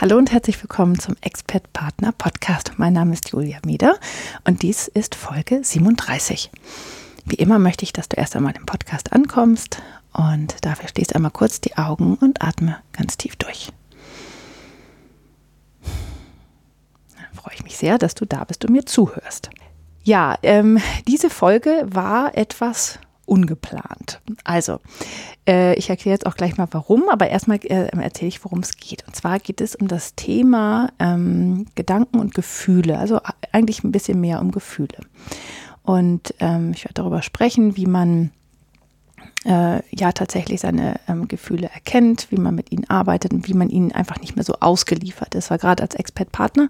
Hallo und herzlich willkommen zum Expert Partner Podcast. Mein Name ist Julia Mieder und dies ist Folge 37. Wie immer möchte ich, dass du erst einmal im Podcast ankommst und dafür schließt einmal kurz die Augen und atme ganz tief durch. Dann freue ich mich sehr, dass du da bist und mir zuhörst. Ja, ähm, diese Folge war etwas ungeplant. Also, äh, ich erkläre jetzt auch gleich mal warum, aber erstmal äh, erzähle ich, worum es geht. Und zwar geht es um das Thema ähm, Gedanken und Gefühle, also eigentlich ein bisschen mehr um Gefühle. Und ähm, ich werde darüber sprechen, wie man äh, ja tatsächlich seine ähm, Gefühle erkennt, wie man mit ihnen arbeitet und wie man ihnen einfach nicht mehr so ausgeliefert ist. Weil gerade als Expert-Partner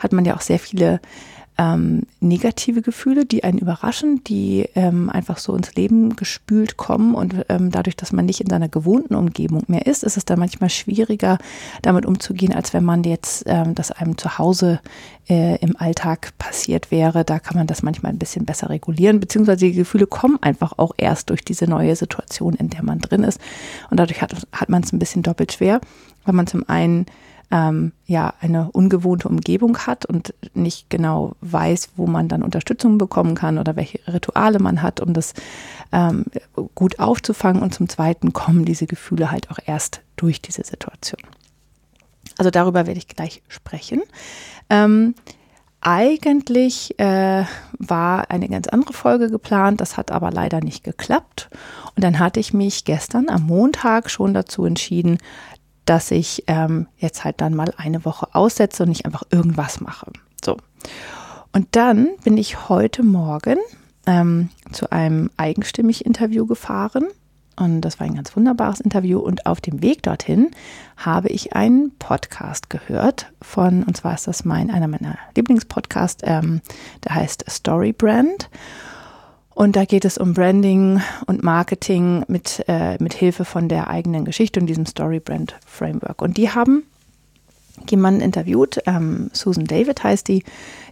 hat man ja auch sehr viele ähm, negative Gefühle, die einen überraschen, die ähm, einfach so ins Leben gespült kommen und ähm, dadurch, dass man nicht in seiner gewohnten Umgebung mehr ist, ist es dann manchmal schwieriger, damit umzugehen, als wenn man jetzt ähm, das einem zu Hause äh, im Alltag passiert wäre. Da kann man das manchmal ein bisschen besser regulieren, beziehungsweise die Gefühle kommen einfach auch erst durch diese neue Situation, in der man drin ist. Und dadurch hat, hat man es ein bisschen doppelt schwer, weil man zum einen ähm, ja eine ungewohnte Umgebung hat und nicht genau weiß, wo man dann Unterstützung bekommen kann oder welche Rituale man hat, um das ähm, gut aufzufangen. Und zum Zweiten kommen diese Gefühle halt auch erst durch diese Situation. Also darüber werde ich gleich sprechen. Ähm, eigentlich äh, war eine ganz andere Folge geplant, das hat aber leider nicht geklappt. Und dann hatte ich mich gestern am Montag schon dazu entschieden, dass ich ähm, jetzt halt dann mal eine Woche aussetze und nicht einfach irgendwas mache. So. Und dann bin ich heute Morgen ähm, zu einem eigenstimmig Interview gefahren. Und das war ein ganz wunderbares Interview. Und auf dem Weg dorthin habe ich einen Podcast gehört von, und zwar ist das mein, einer meiner Lieblingspodcasts, ähm, der heißt Story Brand. Und da geht es um Branding und Marketing mit, äh, mit Hilfe von der eigenen Geschichte und diesem Story Brand Framework. Und die haben jemanden interviewt, ähm, Susan David heißt die,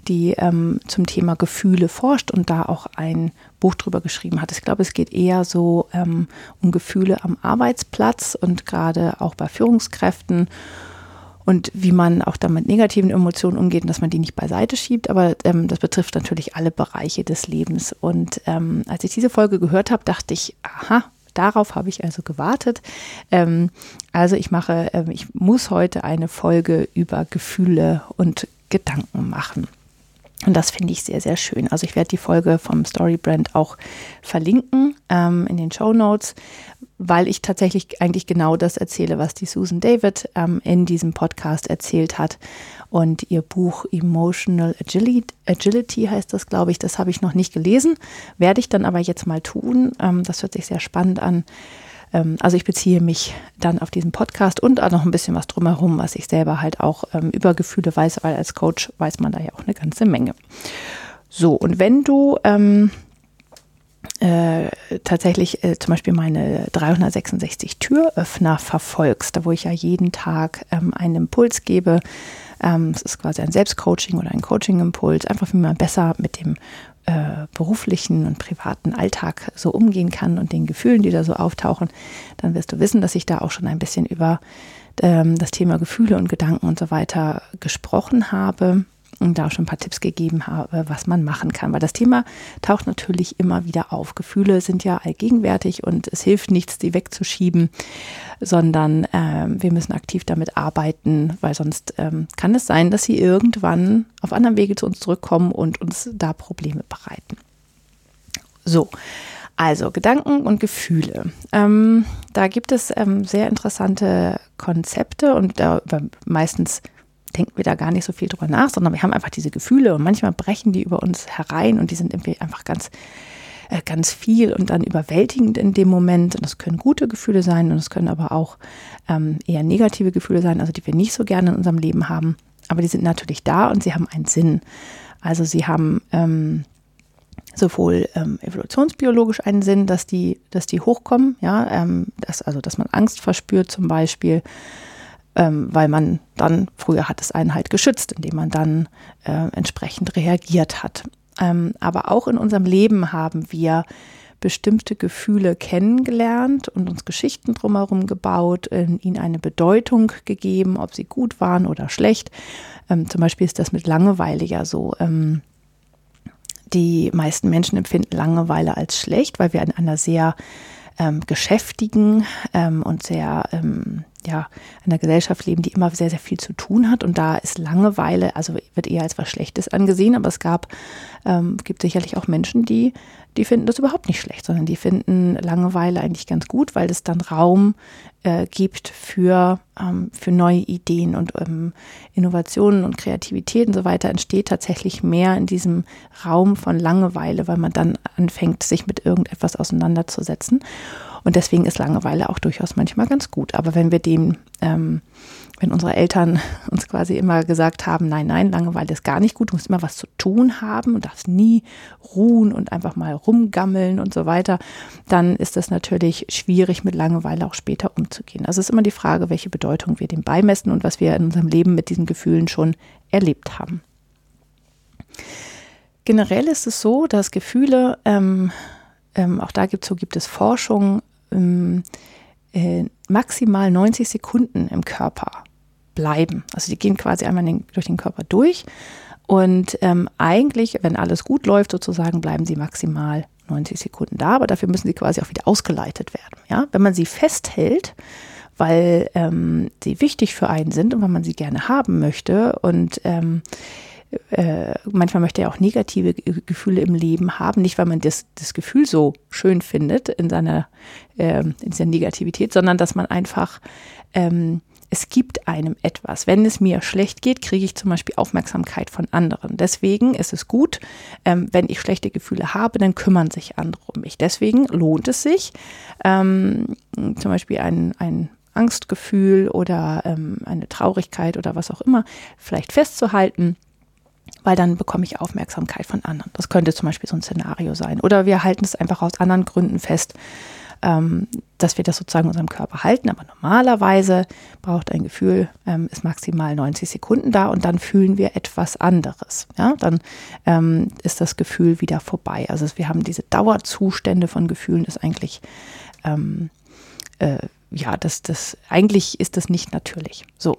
die ähm, zum Thema Gefühle forscht und da auch ein Buch drüber geschrieben hat. Ich glaube, es geht eher so ähm, um Gefühle am Arbeitsplatz und gerade auch bei Führungskräften und wie man auch dann mit negativen Emotionen umgeht und dass man die nicht beiseite schiebt. Aber ähm, das betrifft natürlich alle Bereiche des Lebens. Und ähm, als ich diese Folge gehört habe, dachte ich, aha, darauf habe ich also gewartet. Ähm, also ich mache, äh, ich muss heute eine Folge über Gefühle und Gedanken machen. Und das finde ich sehr, sehr schön. Also ich werde die Folge vom Storybrand auch verlinken ähm, in den Show Notes, weil ich tatsächlich eigentlich genau das erzähle, was die Susan David ähm, in diesem Podcast erzählt hat. Und ihr Buch Emotional Agility, Agility heißt das, glaube ich, das habe ich noch nicht gelesen, werde ich dann aber jetzt mal tun. Ähm, das hört sich sehr spannend an. Ähm, also ich beziehe mich dann auf diesen Podcast und auch noch ein bisschen was drumherum, was ich selber halt auch ähm, über Gefühle weiß, weil als Coach weiß man da ja auch eine ganze Menge. So, und wenn du ähm, äh, tatsächlich äh, zum Beispiel meine 366 Türöffner verfolgst, da wo ich ja jeden Tag ähm, einen Impuls gebe. Ähm, es ist quasi ein Selbstcoaching oder ein Coaching-Impuls, einfach wie man besser mit dem äh, beruflichen und privaten Alltag so umgehen kann und den Gefühlen, die da so auftauchen, dann wirst du wissen, dass ich da auch schon ein bisschen über ähm, das Thema Gefühle und Gedanken und so weiter gesprochen habe da auch schon ein paar Tipps gegeben habe, was man machen kann. Weil das Thema taucht natürlich immer wieder auf. Gefühle sind ja allgegenwärtig und es hilft nichts, die wegzuschieben, sondern ähm, wir müssen aktiv damit arbeiten, weil sonst ähm, kann es sein, dass sie irgendwann auf anderem Wege zu uns zurückkommen und uns da Probleme bereiten. So. Also Gedanken und Gefühle. Ähm, da gibt es ähm, sehr interessante Konzepte und da meistens denken wir da gar nicht so viel drüber nach, sondern wir haben einfach diese Gefühle und manchmal brechen die über uns herein und die sind irgendwie einfach ganz, äh, ganz viel und dann überwältigend in dem Moment. Und das können gute Gefühle sein und es können aber auch ähm, eher negative Gefühle sein, also die wir nicht so gerne in unserem Leben haben. aber die sind natürlich da und sie haben einen Sinn. Also sie haben ähm, sowohl ähm, evolutionsbiologisch einen Sinn, dass die, dass die hochkommen, ja, ähm, dass, also dass man Angst verspürt zum Beispiel, ähm, weil man dann, früher hat es einen halt geschützt, indem man dann äh, entsprechend reagiert hat. Ähm, aber auch in unserem Leben haben wir bestimmte Gefühle kennengelernt und uns Geschichten drumherum gebaut, ihnen eine Bedeutung gegeben, ob sie gut waren oder schlecht. Ähm, zum Beispiel ist das mit Langeweile ja so. Ähm, die meisten Menschen empfinden Langeweile als schlecht, weil wir in einer sehr ähm, geschäftigen ähm, und sehr ähm, ja, einer Gesellschaft leben, die immer sehr, sehr viel zu tun hat. Und da ist Langeweile, also wird eher als was Schlechtes angesehen, aber es gab, ähm, gibt sicherlich auch Menschen, die, die finden das überhaupt nicht schlecht, sondern die finden Langeweile eigentlich ganz gut, weil es dann Raum äh, gibt für, ähm, für neue Ideen und ähm, Innovationen und Kreativität und so weiter, entsteht tatsächlich mehr in diesem Raum von Langeweile, weil man dann anfängt, sich mit irgendetwas auseinanderzusetzen. Und deswegen ist Langeweile auch durchaus manchmal ganz gut. Aber wenn wir dem, ähm, wenn unsere Eltern uns quasi immer gesagt haben, nein, nein, Langeweile ist gar nicht gut, du musst immer was zu tun haben und darfst nie ruhen und einfach mal rumgammeln und so weiter, dann ist das natürlich schwierig, mit Langeweile auch später umzugehen. Also es ist immer die Frage, welche Bedeutung wir dem beimessen und was wir in unserem Leben mit diesen Gefühlen schon erlebt haben. Generell ist es so, dass Gefühle, ähm, ähm, auch da gibt, so gibt es Forschung, ähm, äh, maximal 90 Sekunden im Körper bleiben. Also die gehen quasi einmal den, durch den Körper durch und ähm, eigentlich, wenn alles gut läuft, sozusagen bleiben sie maximal 90 Sekunden da, aber dafür müssen sie quasi auch wieder ausgeleitet werden. Ja? Wenn man sie festhält, weil ähm, sie wichtig für einen sind und weil man sie gerne haben möchte und ähm, äh, manchmal möchte er auch negative Gefühle im Leben haben, nicht weil man das, das Gefühl so schön findet in seiner, äh, in dieser Negativität, sondern dass man einfach, ähm, es gibt einem etwas. Wenn es mir schlecht geht, kriege ich zum Beispiel Aufmerksamkeit von anderen. Deswegen ist es gut, ähm, wenn ich schlechte Gefühle habe, dann kümmern sich andere um mich. Deswegen lohnt es sich, ähm, zum Beispiel ein, ein Angstgefühl oder ähm, eine Traurigkeit oder was auch immer vielleicht festzuhalten weil dann bekomme ich Aufmerksamkeit von anderen. Das könnte zum Beispiel so ein Szenario sein. Oder wir halten es einfach aus anderen Gründen fest, ähm, dass wir das sozusagen in unserem Körper halten. Aber normalerweise braucht ein Gefühl, ähm, ist maximal 90 Sekunden da und dann fühlen wir etwas anderes. Ja, dann ähm, ist das Gefühl wieder vorbei. Also wir haben diese Dauerzustände von Gefühlen, ist eigentlich, ähm, äh, ja, das, das, eigentlich ist das nicht natürlich. So.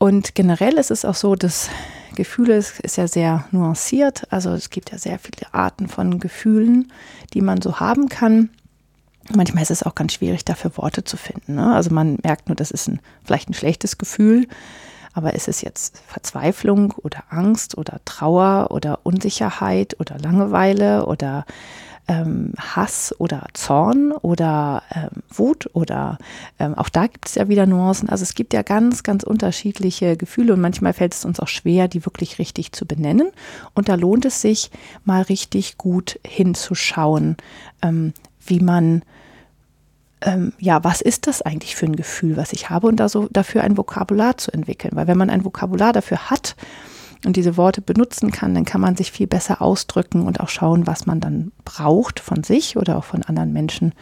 Und generell ist es auch so, dass Gefühle ist, ja sehr nuanciert. Also es gibt ja sehr viele Arten von Gefühlen, die man so haben kann. Manchmal ist es auch ganz schwierig, dafür Worte zu finden. Ne? Also man merkt nur, das ist ein, vielleicht ein schlechtes Gefühl, aber ist es jetzt Verzweiflung oder Angst oder Trauer oder Unsicherheit oder Langeweile oder ähm, Hass oder Zorn oder ähm, Wut oder ähm, auch da gibt es ja wieder Nuancen. Also es gibt ja ganz, ganz unterschiedliche Gefühle und manchmal fällt es uns auch schwer, die wirklich richtig zu benennen. Und da lohnt es sich mal richtig gut hinzuschauen, ähm, wie man ähm, ja, was ist das eigentlich für ein Gefühl, was ich habe und da so dafür ein Vokabular zu entwickeln. Weil wenn man ein Vokabular dafür hat, und diese Worte benutzen kann, dann kann man sich viel besser ausdrücken und auch schauen, was man dann braucht von sich oder auch von anderen Menschen,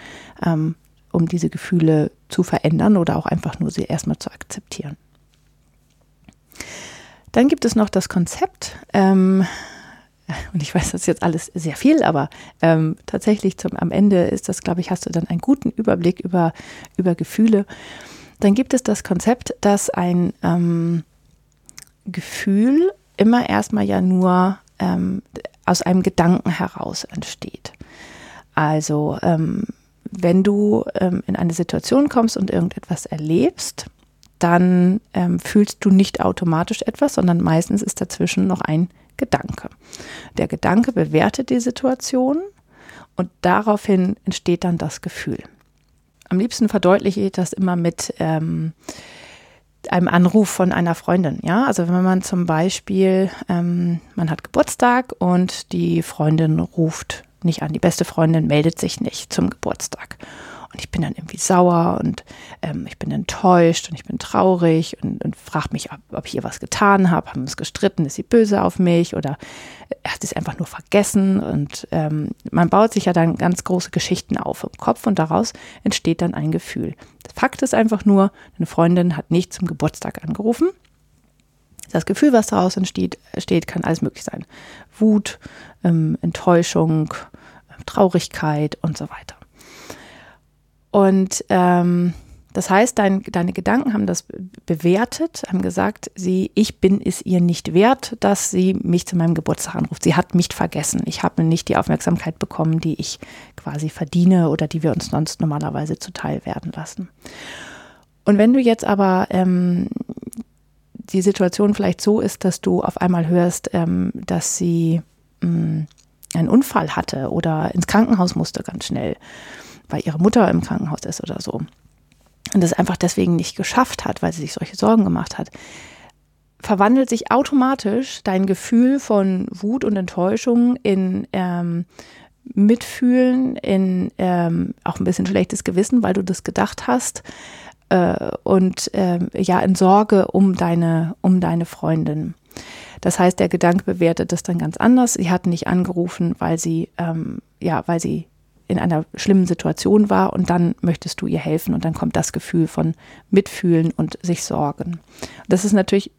ähm, um diese Gefühle zu verändern oder auch einfach nur sie erstmal zu akzeptieren. Dann gibt es noch das Konzept, ähm, und ich weiß, das ist jetzt alles sehr viel, aber ähm, tatsächlich zum, am Ende ist das, glaube ich, hast du dann einen guten Überblick über, über Gefühle. Dann gibt es das Konzept, dass ein ähm, Gefühl immer erstmal ja nur ähm, aus einem Gedanken heraus entsteht. Also ähm, wenn du ähm, in eine Situation kommst und irgendetwas erlebst, dann ähm, fühlst du nicht automatisch etwas, sondern meistens ist dazwischen noch ein Gedanke. Der Gedanke bewertet die Situation und daraufhin entsteht dann das Gefühl. Am liebsten verdeutliche ich das immer mit ähm, einem Anruf von einer Freundin. Ja, also wenn man zum Beispiel, ähm, man hat Geburtstag und die Freundin ruft nicht an, die beste Freundin meldet sich nicht zum Geburtstag. und ich bin dann irgendwie sauer und ähm, ich bin enttäuscht und ich bin traurig und, und frage mich, ob, ob ich ihr was getan habe, haben wir es gestritten, ist sie böse auf mich oder er hat es einfach nur vergessen und ähm, man baut sich ja dann ganz große Geschichten auf im Kopf und daraus entsteht dann ein Gefühl. Fakt ist einfach nur, eine Freundin hat nicht zum Geburtstag angerufen. Das Gefühl, was daraus entsteht, entsteht kann alles möglich sein. Wut, ähm, Enttäuschung, Traurigkeit und so weiter. Und ähm, das heißt, dein, deine Gedanken haben das bewertet, haben gesagt, sie, ich bin es ihr nicht wert, dass sie mich zu meinem Geburtstag anruft. Sie hat mich vergessen. Ich habe nicht die Aufmerksamkeit bekommen, die ich quasi verdiene oder die wir uns sonst normalerweise zuteil werden lassen. Und wenn du jetzt aber ähm, die Situation vielleicht so ist, dass du auf einmal hörst, ähm, dass sie mh, mm, einen Unfall hatte oder ins Krankenhaus musste ganz schnell, weil ihre Mutter im Krankenhaus ist oder so. Und das einfach deswegen nicht geschafft hat, weil sie sich solche Sorgen gemacht hat, verwandelt sich automatisch dein Gefühl von Wut und Enttäuschung in ähm, Mitfühlen, in ähm, auch ein bisschen schlechtes Gewissen, weil du das gedacht hast, äh, und äh, ja in Sorge um deine, um deine Freundin. Das heißt, der Gedanke bewertet das dann ganz anders. Sie hat nicht angerufen, weil sie, ähm, ja, weil sie in einer schlimmen Situation war und dann möchtest du ihr helfen und dann kommt das Gefühl von Mitfühlen und sich sorgen. Das ist natürlich,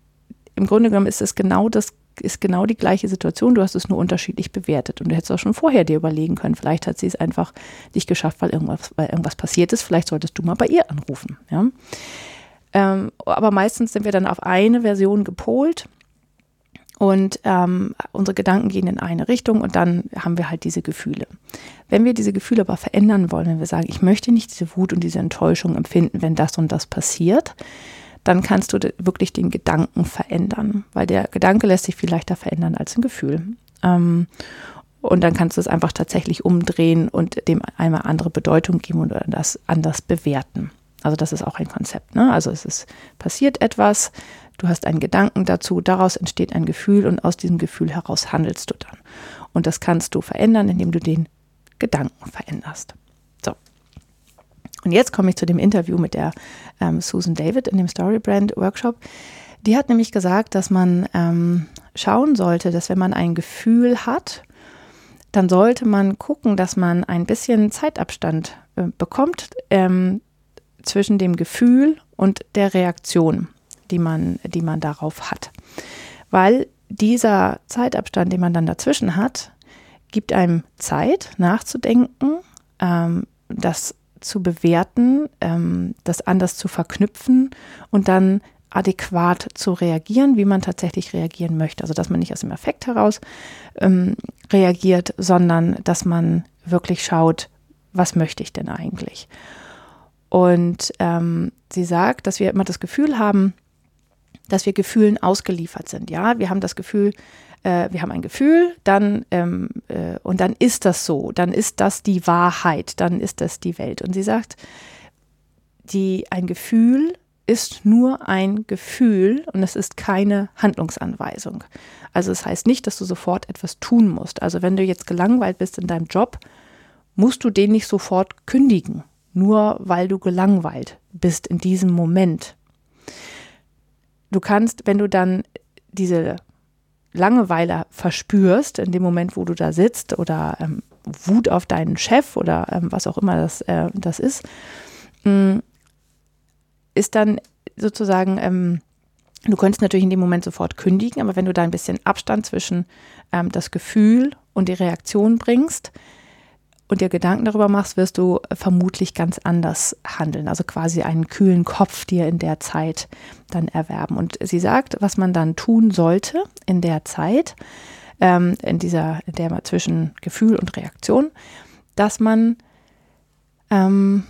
im Grunde genommen ist es genau das, ist genau die gleiche Situation, du hast es nur unterschiedlich bewertet und du hättest auch schon vorher dir überlegen können, vielleicht hat sie es einfach nicht geschafft, weil irgendwas, weil irgendwas passiert ist, vielleicht solltest du mal bei ihr anrufen. Ja? Ähm, aber meistens sind wir dann auf eine Version gepolt und ähm, unsere Gedanken gehen in eine Richtung und dann haben wir halt diese Gefühle. Wenn wir diese Gefühle aber verändern wollen, wenn wir sagen, ich möchte nicht diese Wut und diese Enttäuschung empfinden, wenn das und das passiert, dann kannst du wirklich den Gedanken verändern, weil der Gedanke lässt sich viel leichter verändern als ein Gefühl. Ähm, und dann kannst du es einfach tatsächlich umdrehen und dem einmal andere Bedeutung geben oder das anders bewerten. Also das ist auch ein Konzept. Ne? Also es ist passiert etwas, Du hast einen Gedanken dazu, daraus entsteht ein Gefühl und aus diesem Gefühl heraus handelst du dann. Und das kannst du verändern, indem du den Gedanken veränderst. So. Und jetzt komme ich zu dem Interview mit der ähm, Susan David in dem Storybrand Workshop. Die hat nämlich gesagt, dass man ähm, schauen sollte, dass wenn man ein Gefühl hat, dann sollte man gucken, dass man ein bisschen Zeitabstand äh, bekommt ähm, zwischen dem Gefühl und der Reaktion die man, die man darauf hat. Weil dieser Zeitabstand, den man dann dazwischen hat, gibt einem Zeit nachzudenken, ähm, das zu bewerten, ähm, das anders zu verknüpfen und dann adäquat zu reagieren, wie man tatsächlich reagieren möchte. Also dass man nicht aus dem Effekt heraus ähm, reagiert, sondern dass man wirklich schaut, was möchte ich denn eigentlich? Und ähm, sie sagt, dass wir immer das Gefühl haben, dass wir Gefühlen ausgeliefert sind. Ja, wir haben das Gefühl, äh, wir haben ein Gefühl, dann ähm, äh, und dann ist das so, dann ist das die Wahrheit, dann ist das die Welt. Und sie sagt, die ein Gefühl ist nur ein Gefühl und es ist keine Handlungsanweisung. Also es heißt nicht, dass du sofort etwas tun musst. Also wenn du jetzt gelangweilt bist in deinem Job, musst du den nicht sofort kündigen, nur weil du gelangweilt bist in diesem Moment du kannst, wenn du dann diese Langeweile verspürst, in dem Moment, wo du da sitzt oder ähm, Wut auf deinen Chef oder ähm, was auch immer das, äh, das ist, mh, mm, ist dann sozusagen, ähm, du könntest natürlich in dem Moment sofort kündigen, aber wenn du da ein bisschen Abstand zwischen ähm, das Gefühl und die Reaktion bringst, und dir Gedanken darüber machst, wirst du vermutlich ganz anders handeln. Also quasi einen kühlen Kopf dir in der Zeit dann erwerben. Und sie sagt, was man dann tun sollte in der Zeit, ähm, in dieser, in der zwischen Gefühl und Reaktion, dass man ähm,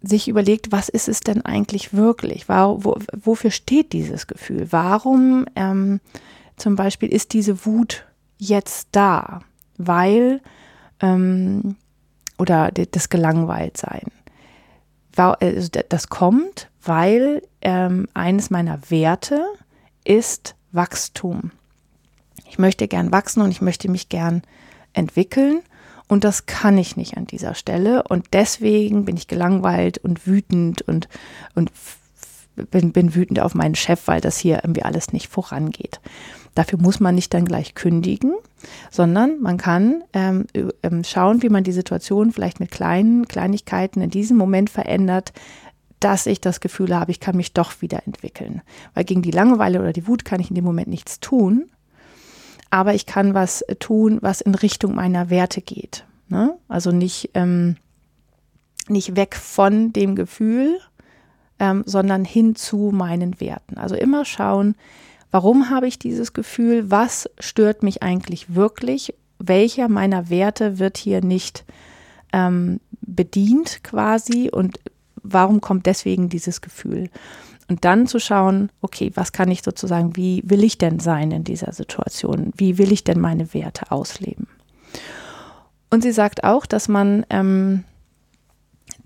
sich überlegt, was ist es denn eigentlich wirklich? War, wo, wofür steht dieses Gefühl? Warum ähm, zum Beispiel ist diese Wut jetzt da? Weil ähm, oder das Gelangweiltsein. Also das kommt, weil ähm, eines meiner Werte ist Wachstum. Ich möchte gern wachsen und ich möchte mich gern entwickeln. und das kann ich nicht an dieser Stelle. Und deswegen bin ich gelangweilt und wütend und, und bin, bin wütend auf meinen Chef, weil das hier irgendwie alles nicht vorangeht. Dafür muss man nicht dann gleich kündigen, sondern man kann ähm, ähm, schauen, wie man die Situation vielleicht mit kleinen Kleinigkeiten in diesem Moment verändert, dass ich das Gefühl habe, ich kann mich doch wieder entwickeln. Weil gegen die Langeweile oder die Wut kann ich in dem Moment nichts tun aber ich kann was tun, was in Richtung meiner Werte geht. Ne? Also nicht, ähm, nicht weg von dem Gefühl, ähm, sondern hin zu meinen Werten. Also immer schauen, warum habe ich dieses Gefühl, was stört mich eigentlich wirklich, welcher meiner Werte wird hier nicht ähm, bedient quasi und warum kommt deswegen dieses Gefühl. Und dann zu schauen, okay, was kann ich sozusagen, wie will ich denn sein in dieser Situation? Wie will ich denn meine Werte ausleben? Und sie sagt auch, dass man, ähm,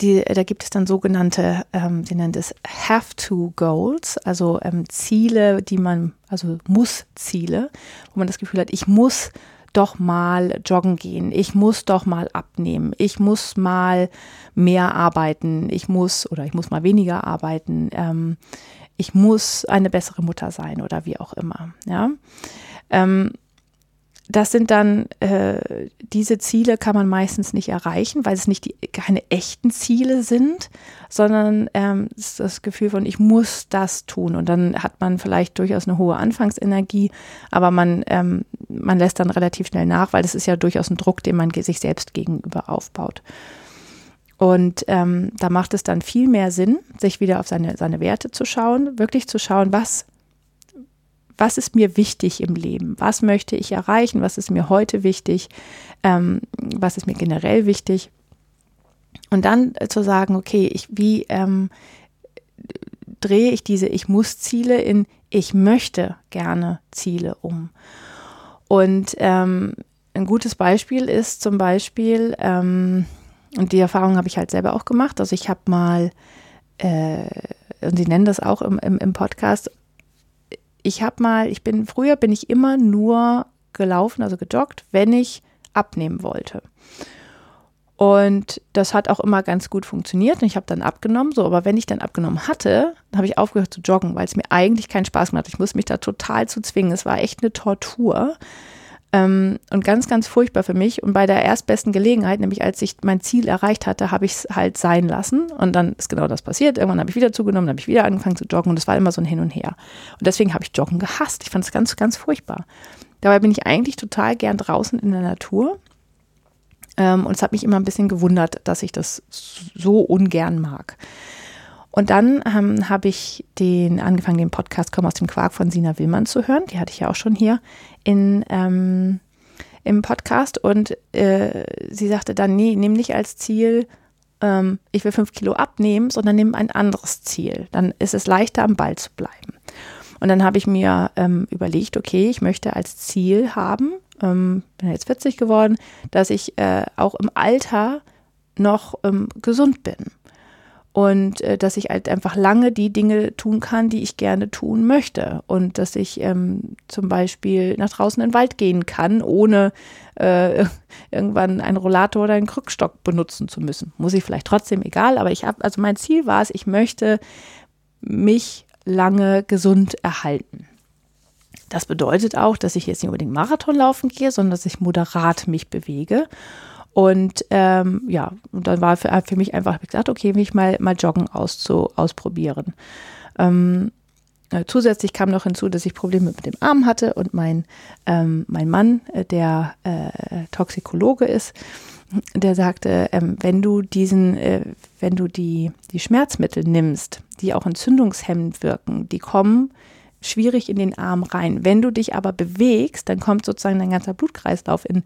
die, da gibt es dann sogenannte, ähm, sie nennt es Have-to-Goals, also ähm, Ziele, die man, also Muss-Ziele, wo man das Gefühl hat, ich muss doch mal joggen gehen, ich muss doch mal abnehmen, ich muss mal mehr arbeiten, ich muss oder ich muss mal weniger arbeiten, ähm, ich muss eine bessere Mutter sein oder wie auch immer. Ja. Ähm, das sind dann, äh, diese Ziele kann man meistens nicht erreichen, weil es nicht die, keine echten Ziele sind, sondern ähm, ist das Gefühl von, ich muss das tun. Und dann hat man vielleicht durchaus eine hohe Anfangsenergie, aber man, ähm, man lässt dann relativ schnell nach, weil das ist ja durchaus ein Druck, den man sich selbst gegenüber aufbaut. Und ähm, da macht es dann viel mehr Sinn, sich wieder auf seine, seine Werte zu schauen, wirklich zu schauen, was was ist mir wichtig im Leben? Was möchte ich erreichen? Was ist mir heute wichtig? Ähm, was ist mir generell wichtig? Und dann äh, zu sagen, okay, ich, wie ähm, drehe ich diese Ich muss Ziele in Ich möchte gerne Ziele um? Und ähm, ein gutes Beispiel ist zum Beispiel, ähm, und die Erfahrung habe ich halt selber auch gemacht, also ich habe mal, äh, und sie nennen das auch im, im, im Podcast, ich habe mal, ich bin, früher bin ich immer nur gelaufen, also gejoggt, wenn ich abnehmen wollte. Und das hat auch immer ganz gut funktioniert und ich habe dann abgenommen. So, aber wenn ich dann abgenommen hatte, habe ich aufgehört zu joggen, weil es mir eigentlich keinen Spaß gemacht hat. Ich musste mich da total zu zwingen. Es war echt eine Tortur. Ähm, und ganz, ganz furchtbar für mich. Und bei der erstbesten Gelegenheit, nämlich als ich mein Ziel erreicht hatte, habe ich es halt sein lassen. Und dann ist genau das passiert. Irgendwann habe ich wieder zugenommen, habe ich wieder angefangen zu joggen und es war immer so ein Hin und Her. Und deswegen habe ich Joggen gehasst. Ich fand es ganz, ganz furchtbar. Dabei bin ich eigentlich total gern draußen in der Natur. Ähm, und es hat mich immer ein bisschen gewundert, dass ich das so ungern mag. Und dann ähm, habe ich den angefangen, den Podcast Komm aus dem Quark von Sina Willmann zu hören. Die hatte ich ja auch schon hier in, ähm, im Podcast. Und äh, sie sagte dann, nee, nimm nicht als Ziel, ähm, ich will fünf Kilo abnehmen, sondern nimm ein anderes Ziel. Dann ist es leichter, am Ball zu bleiben. Und dann habe ich mir ähm, überlegt, okay, ich möchte als Ziel haben, ähm, bin jetzt 40 geworden, dass ich äh, auch im Alter noch ähm, gesund bin und äh, dass ich halt einfach lange die Dinge tun kann, die ich gerne tun möchte und dass ich ähm, zum Beispiel nach draußen in den Wald gehen kann, ohne äh, irgendwann einen Rollator oder einen Krückstock benutzen zu müssen. Muss ich vielleicht trotzdem, egal, aber ich habe, also mein Ziel war es, ich möchte mich lange gesund erhalten. Das bedeutet auch, dass ich jetzt nicht unbedingt Marathon laufen gehe, sondern dass ich moderat mich bewege und ähm, ja, und dann war für, für mich einfach gesagt, okay, mich mal, mal Joggen auszu, ausprobieren. Ähm, äh, zusätzlich kam noch hinzu, dass ich Probleme mit dem Arm hatte und mein, ähm, mein Mann, äh, der äh, Toxikologe ist, der sagte, ähm, wenn du diesen, äh, wenn du die, die Schmerzmittel nimmst, die auch entzündungshemmend wirken, die kommen schwierig in den Arm rein. Wenn du dich aber bewegst, dann kommt sozusagen dein ganzer Blutkreislauf in,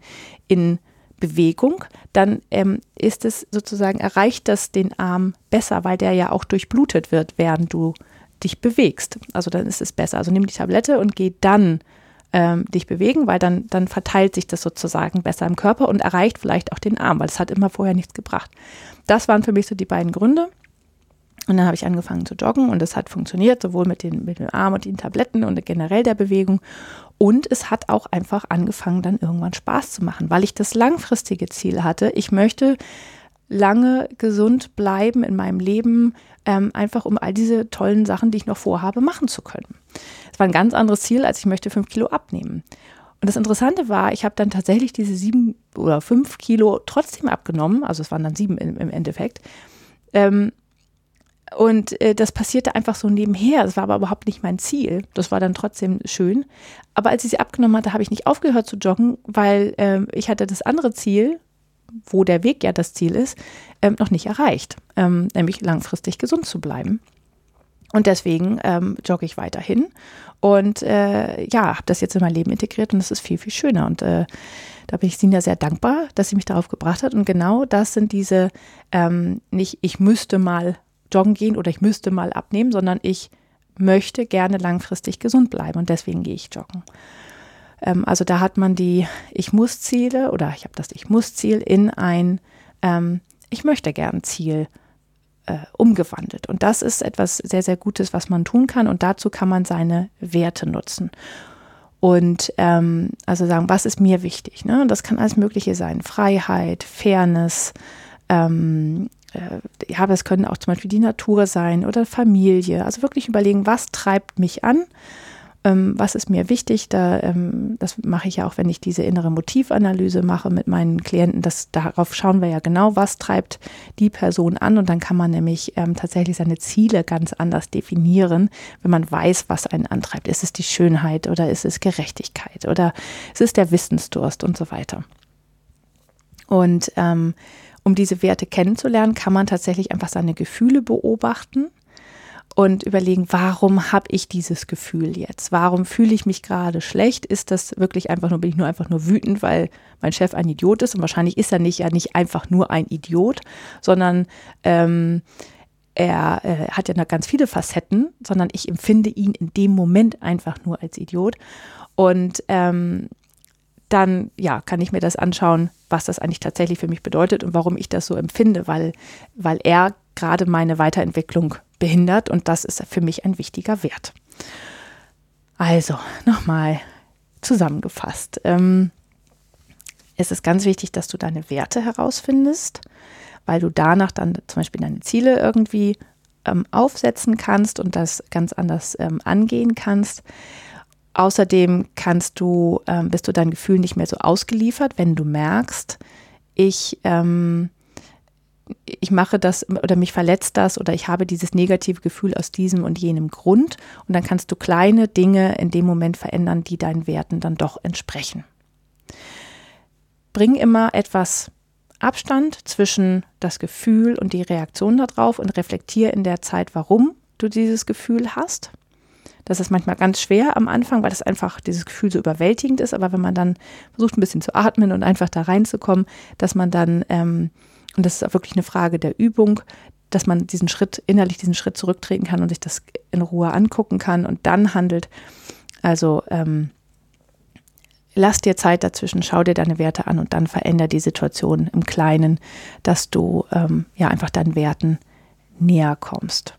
in Bewegung, dann ähm, ist es sozusagen, erreicht das den Arm besser, weil der ja auch durchblutet wird, während du dich bewegst. Also dann ist es besser. Also nimm die Tablette und geh dann ähm, dich bewegen, weil dann, dann verteilt sich das sozusagen besser im Körper und erreicht vielleicht auch den Arm, weil es hat immer vorher nichts gebracht. Das waren für mich so die beiden Gründe. Und dann habe ich angefangen zu joggen und es hat funktioniert, sowohl mit, den, mit dem Arm und den Tabletten und generell der Bewegung. Und es hat auch einfach angefangen, dann irgendwann Spaß zu machen, weil ich das langfristige Ziel hatte. Ich möchte lange gesund bleiben in meinem Leben, ähm, einfach um all diese tollen Sachen, die ich noch vorhabe, machen zu können. Es war ein ganz anderes Ziel, als ich möchte fünf Kilo abnehmen. Und das Interessante war, ich habe dann tatsächlich diese sieben oder fünf Kilo trotzdem abgenommen, also es waren dann sieben im, im Endeffekt. Ähm, und äh, das passierte einfach so nebenher. Das war aber überhaupt nicht mein Ziel. Das war dann trotzdem schön. Aber als ich sie abgenommen hatte, habe ich nicht aufgehört zu joggen, weil äh, ich hatte das andere Ziel, wo der Weg ja das Ziel ist, ähm, noch nicht erreicht, ähm, nämlich langfristig gesund zu bleiben. Und deswegen ähm, jogge ich weiterhin und äh, ja, habe das jetzt in mein Leben integriert und es ist viel, viel schöner. Und äh, da bin ich Sina sehr dankbar, dass sie mich darauf gebracht hat. Und genau das sind diese, ähm, nicht ich müsste mal joggen gehen oder ich müsste mal abnehmen, sondern ich möchte gerne langfristig gesund bleiben und deswegen gehe ich joggen. Ähm, also da hat man die Ich muss Ziele oder ich habe das Ich muss Ziel in ein ähm, Ich möchte gern Ziel äh, umgewandelt. Und das ist etwas sehr, sehr Gutes, was man tun kann und dazu kann man seine Werte nutzen. Und ähm, also sagen, was ist mir wichtig? Ne? Das kann alles Mögliche sein. Freiheit, Fairness, ähm, äh, ja, aber es können auch zum Beispiel die Natur sein oder Familie. Also wirklich überlegen, was treibt mich an, ähm, was ist mir wichtig. Da, ähm, das mache ich ja auch, wenn ich diese innere Motivanalyse mache mit meinen Klienten. Das, darauf schauen wir ja genau, was treibt die Person an. Und dann kann man nämlich ähm, tatsächlich seine Ziele ganz anders definieren, wenn man weiß, was einen antreibt. Ist es die Schönheit oder ist es Gerechtigkeit oder ist es der Wissensdurst und so weiter. Und ähm, um diese Werte kennenzulernen, kann man tatsächlich einfach seine Gefühle beobachten und überlegen, warum habe ich dieses Gefühl jetzt? Warum fühle ich mich gerade schlecht? Ist das wirklich einfach nur, bin ich nur einfach nur wütend, weil mein Chef ein Idiot ist? Und wahrscheinlich ist er nicht ja nicht einfach nur ein Idiot, sondern ähm, er äh, hat ja noch ganz viele Facetten, sondern ich empfinde ihn in dem Moment einfach nur als Idiot. Und ähm, dann ja, kann ich mir das anschauen, was das eigentlich tatsächlich für mich bedeutet und warum ich das so empfinde, weil, weil er gerade meine Weiterentwicklung behindert und das ist für mich ein wichtiger Wert. Also, nochmal zusammengefasst. Ähm, es ist ganz wichtig, dass du deine Werte herausfindest, weil du danach dann zum Beispiel deine Ziele irgendwie ähm, aufsetzen kannst und das ganz anders ähm, angehen kannst. Außerdem kannst du, ähm, bist du dein Gefühl nicht mehr so ausgeliefert, wenn du merkst, ich, ähm, ich mache das oder mich verletzt das oder ich habe dieses negative Gefühl aus diesem und jenem Grund. Und dann kannst du kleine Dinge in dem Moment verändern, die deinen Werten dann doch entsprechen. Bring immer etwas Abstand zwischen das Gefühl und die Reaktion darauf und reflektiere in der Zeit, warum du dieses Gefühl hast. Das ist manchmal ganz schwer am Anfang, weil das einfach dieses Gefühl so überwältigend ist. Aber wenn man dann versucht, ein bisschen zu atmen und einfach da reinzukommen, dass man dann, ähm, und das ist auch wirklich eine Frage der Übung, dass man diesen Schritt, innerlich diesen Schritt zurücktreten kann und sich das in Ruhe angucken kann und dann handelt. Also ähm, lass dir Zeit dazwischen, schau dir deine Werte an und dann veränder die Situation im Kleinen, dass du ähm, ja einfach deinen Werten näher kommst.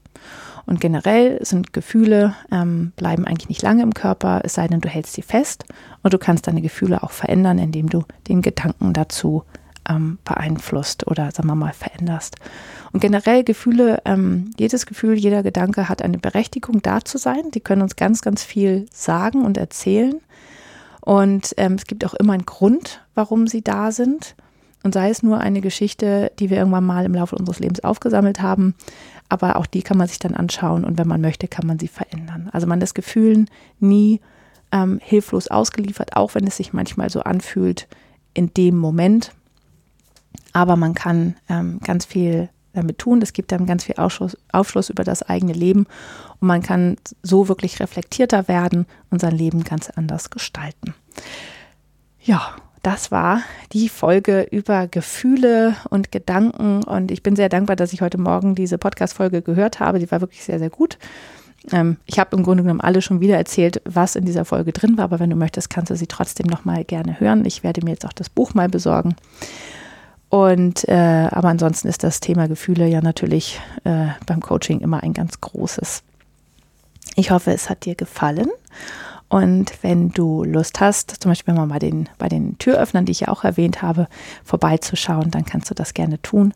Und generell sind Gefühle, ähm, bleiben eigentlich nicht lange im Körper, es sei denn, du hältst sie fest. Und du kannst deine Gefühle auch verändern, indem du den Gedanken dazu ähm, beeinflusst oder, sagen wir mal, veränderst. Und generell Gefühle, ähm, jedes Gefühl, jeder Gedanke hat eine Berechtigung, da zu sein. Die können uns ganz, ganz viel sagen und erzählen. Und ähm, es gibt auch immer einen Grund, warum sie da sind. Und sei es nur eine Geschichte, die wir irgendwann mal im Laufe unseres Lebens aufgesammelt haben, aber auch die kann man sich dann anschauen und wenn man möchte, kann man sie verändern. Also man ist Gefühlen nie ähm, hilflos ausgeliefert, auch wenn es sich manchmal so anfühlt in dem Moment. Aber man kann ähm, ganz viel damit tun. Es gibt dann ganz viel Aufschluss, Aufschluss über das eigene Leben und man kann so wirklich reflektierter werden und sein Leben ganz anders gestalten. Ja, das war die Folge über Gefühle und Gedanken. Und ich bin sehr dankbar, dass ich heute Morgen diese Podcast-Folge gehört habe. Die war wirklich sehr, sehr gut. Ähm, ich habe im Grunde genommen alle schon wieder erzählt, was in dieser Folge drin war. Aber wenn du möchtest, kannst du sie trotzdem noch mal gerne hören. Ich werde mir jetzt auch das Buch mal besorgen. Und äh, aber ansonsten ist das Thema Gefühle ja natürlich äh, beim Coaching immer ein ganz großes. Ich hoffe, es hat dir gefallen. Und wenn du Lust hast, zum Beispiel mal bei den, bei den Türöffnern, die ich ja auch erwähnt habe, vorbeizuschauen, dann kannst du das gerne tun.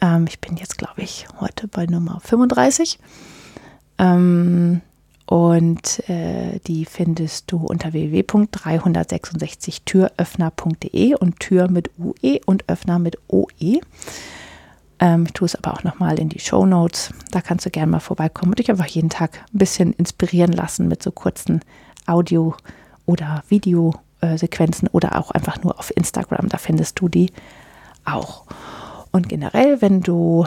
Ähm, ich bin jetzt, glaube ich, heute bei Nummer 35. Ähm, und äh, die findest du unter www.366türöffner.de und Tür mit UE und Öffner mit OE. Ähm, ich tue es aber auch nochmal in die Show Notes. Da kannst du gerne mal vorbeikommen und dich einfach jeden Tag ein bisschen inspirieren lassen mit so kurzen Audio- oder Videosequenzen oder auch einfach nur auf Instagram. Da findest du die auch. Und generell, wenn du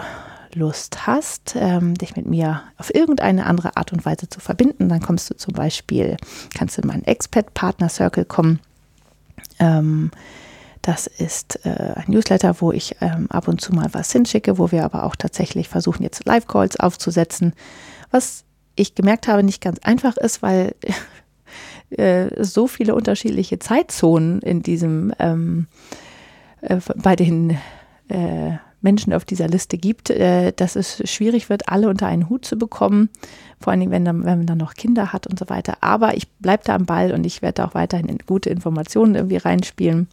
Lust hast, ähm, dich mit mir auf irgendeine andere Art und Weise zu verbinden, dann kommst du zum Beispiel, kannst du in meinen Expat-Partner-Circle kommen. Ähm, das ist äh, ein Newsletter, wo ich ähm, ab und zu mal was hinschicke, wo wir aber auch tatsächlich versuchen, jetzt Live-Calls aufzusetzen, was ich gemerkt habe, nicht ganz einfach ist, weil äh, so viele unterschiedliche Zeitzonen in diesem ähm, äh, bei den äh, Menschen auf dieser Liste gibt, äh, dass es schwierig wird, alle unter einen Hut zu bekommen. Vor allen Dingen, wenn, dann, wenn man dann noch Kinder hat und so weiter. Aber ich bleibe da am Ball und ich werde auch weiterhin gute Informationen irgendwie reinspielen.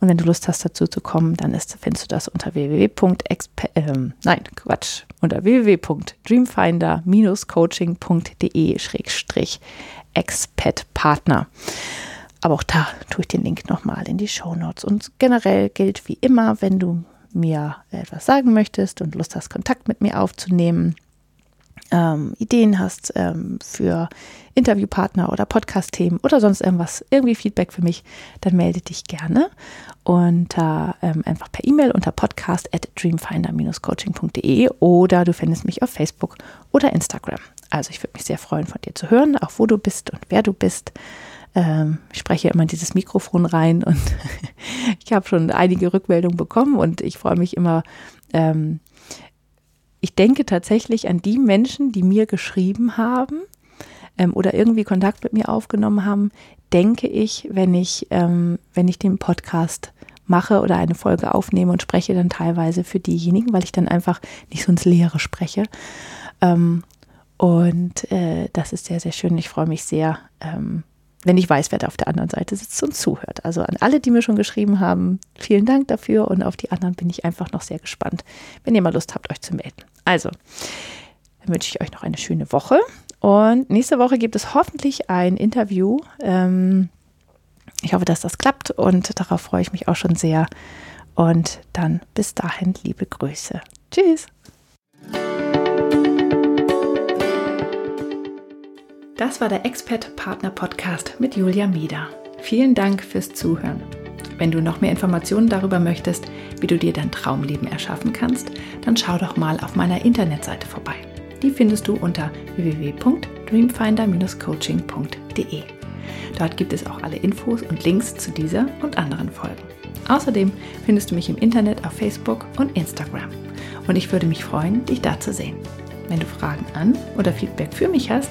Und wenn du Lust hast, dazu zu kommen, dann ist, findest du das unter www. Äh, nein, Quatsch, unter www.dreamfinder-coaching.de Expat-Partner. Aber auch da tue ich den Link nochmal in die Show Notes. Und generell gilt wie immer, wenn du mir etwas sagen möchtest und Lust hast, Kontakt mit mir aufzunehmen, ähm, Ideen hast ähm, für Interviewpartner oder Podcast-Themen oder sonst irgendwas, irgendwie Feedback für mich, dann melde dich gerne äh, ähm, einfach per E-Mail unter podcast at dreamfinder-coaching.de oder du findest mich auf Facebook oder Instagram. Also ich würde mich sehr freuen, von dir zu hören, auch wo du bist und wer du bist. Ähm, ich spreche immer dieses Mikrofon rein und ich habe schon einige Rückmeldungen bekommen und ich freue mich immer. Ähm, ich denke tatsächlich an die Menschen, die mir geschrieben haben ähm, oder irgendwie Kontakt mit mir aufgenommen haben, denke ich, wenn ich, wenn ich den Podcast mache oder eine Folge aufnehme und spreche dann teilweise für diejenigen, weil ich dann einfach nicht so ins Leere spreche. Und äh, das ist sehr, sehr schön. Ich freue mich sehr, ähm, wenn ich weiß, wer da auf der anderen Seite sitzt und zuhört. Also an alle, die mir schon geschrieben haben, vielen Dank dafür und auf die anderen bin ich einfach noch sehr gespannt, wenn ihr mal Lust habt, euch zu melden. Also, dann wünsche ich euch noch eine schöne Woche und nächste Woche gibt es hoffentlich ein Interview. Ähm, ich hoffe, dass das klappt und darauf freue ich mich auch schon sehr. Und dann bis dahin liebe Grüße. Tschüss. Das war der Expert Partner Podcast mit Julia Mieder. Vielen Dank fürs Zuhören. Wenn du noch mehr Informationen darüber möchtest, wie du dir dein Traumleben erschaffen kannst, dann schau doch mal auf meiner Internetseite vorbei. Die findest du unter www.dreamfinder-coaching.de. Dort gibt es auch alle Infos und Links zu dieser und anderen Folgen. Außerdem findest du mich im Internet auf Facebook und Instagram. Und ich würde mich freuen, dich da zu sehen. Wenn du Fragen an oder Feedback für mich hast